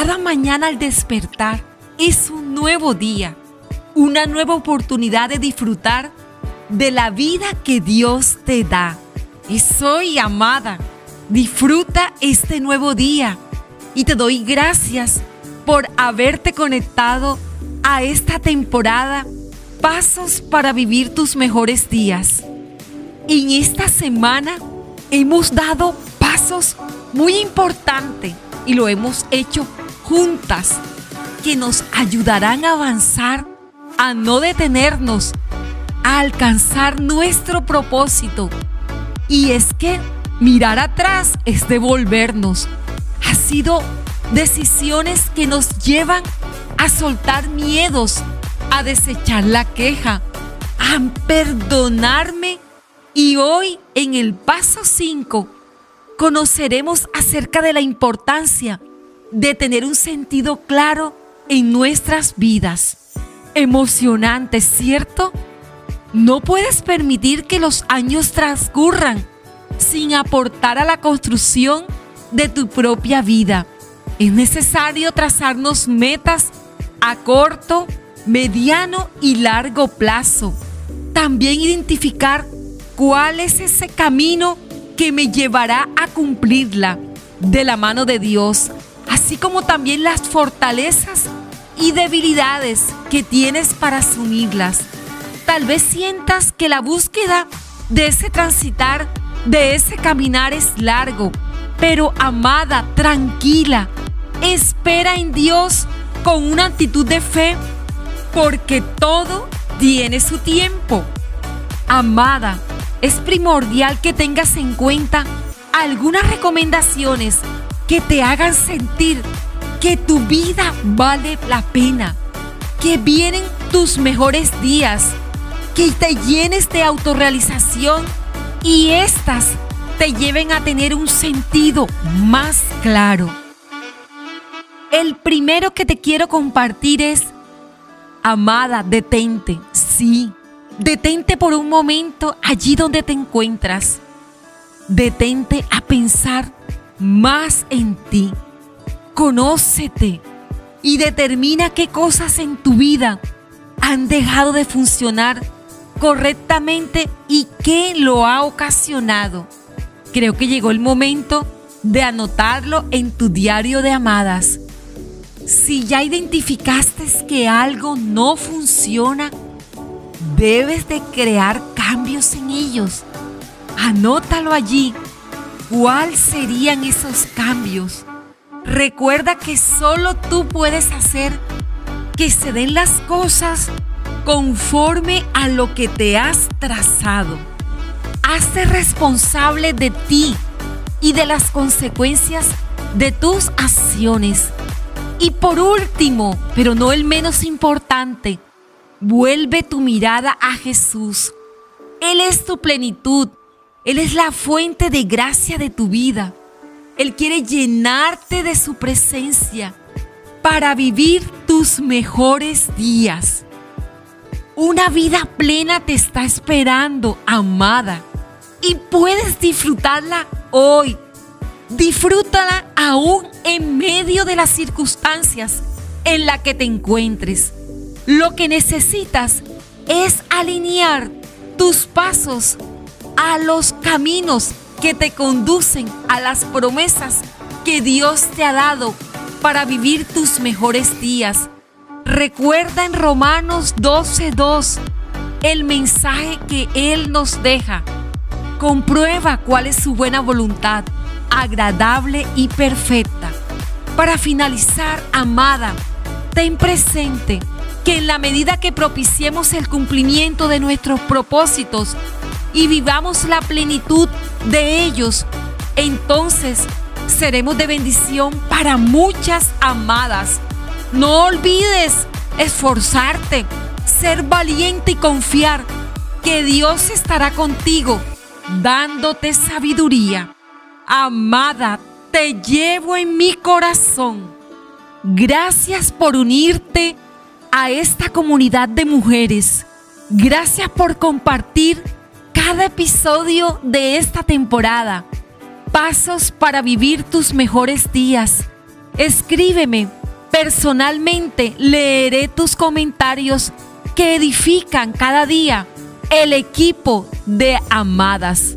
cada mañana al despertar es un nuevo día, una nueva oportunidad de disfrutar de la vida que Dios te da. Y soy amada. Disfruta este nuevo día y te doy gracias por haberte conectado a esta temporada Pasos para vivir tus mejores días. En esta semana hemos dado pasos muy importantes y lo hemos hecho juntas que nos ayudarán a avanzar, a no detenernos, a alcanzar nuestro propósito. Y es que mirar atrás es devolvernos. Ha sido decisiones que nos llevan a soltar miedos, a desechar la queja, a perdonarme. Y hoy en el paso 5 conoceremos acerca de la importancia de tener un sentido claro en nuestras vidas. Emocionante, ¿cierto? No puedes permitir que los años transcurran sin aportar a la construcción de tu propia vida. Es necesario trazarnos metas a corto, mediano y largo plazo. También identificar cuál es ese camino que me llevará a cumplirla de la mano de Dios, así como también las fortalezas y debilidades que tienes para asumirlas. Tal vez sientas que la búsqueda de ese transitar, de ese caminar es largo, pero amada, tranquila, espera en Dios con una actitud de fe, porque todo tiene su tiempo. Amada, es primordial que tengas en cuenta algunas recomendaciones que te hagan sentir que tu vida vale la pena, que vienen tus mejores días, que te llenes de autorrealización y estas te lleven a tener un sentido más claro. El primero que te quiero compartir es, amada, detente, sí, detente por un momento allí donde te encuentras. Detente a pensar más en ti. Conócete y determina qué cosas en tu vida han dejado de funcionar correctamente y qué lo ha ocasionado. Creo que llegó el momento de anotarlo en tu diario de amadas. Si ya identificaste que algo no funciona, debes de crear cambios en ellos. Anótalo allí. ¿Cuáles serían esos cambios? Recuerda que solo tú puedes hacer que se den las cosas conforme a lo que te has trazado. Hazte responsable de ti y de las consecuencias de tus acciones. Y por último, pero no el menos importante, vuelve tu mirada a Jesús. Él es tu plenitud. Él es la fuente de gracia de tu vida. Él quiere llenarte de su presencia para vivir tus mejores días. Una vida plena te está esperando, amada, y puedes disfrutarla hoy. Disfrútala aún en medio de las circunstancias en las que te encuentres. Lo que necesitas es alinear tus pasos a los caminos que te conducen a las promesas que Dios te ha dado para vivir tus mejores días. Recuerda en Romanos 12:2 el mensaje que Él nos deja. Comprueba cuál es su buena voluntad, agradable y perfecta. Para finalizar, amada, ten presente que en la medida que propiciemos el cumplimiento de nuestros propósitos y vivamos la plenitud de ellos, entonces seremos de bendición para muchas amadas. No olvides esforzarte, ser valiente y confiar que Dios estará contigo, dándote sabiduría. Amada, te llevo en mi corazón. Gracias por unirte a esta comunidad de mujeres. Gracias por compartir cada episodio de esta temporada. Pasos para vivir tus mejores días. Escríbeme. Personalmente leeré tus comentarios que edifican cada día el equipo de amadas.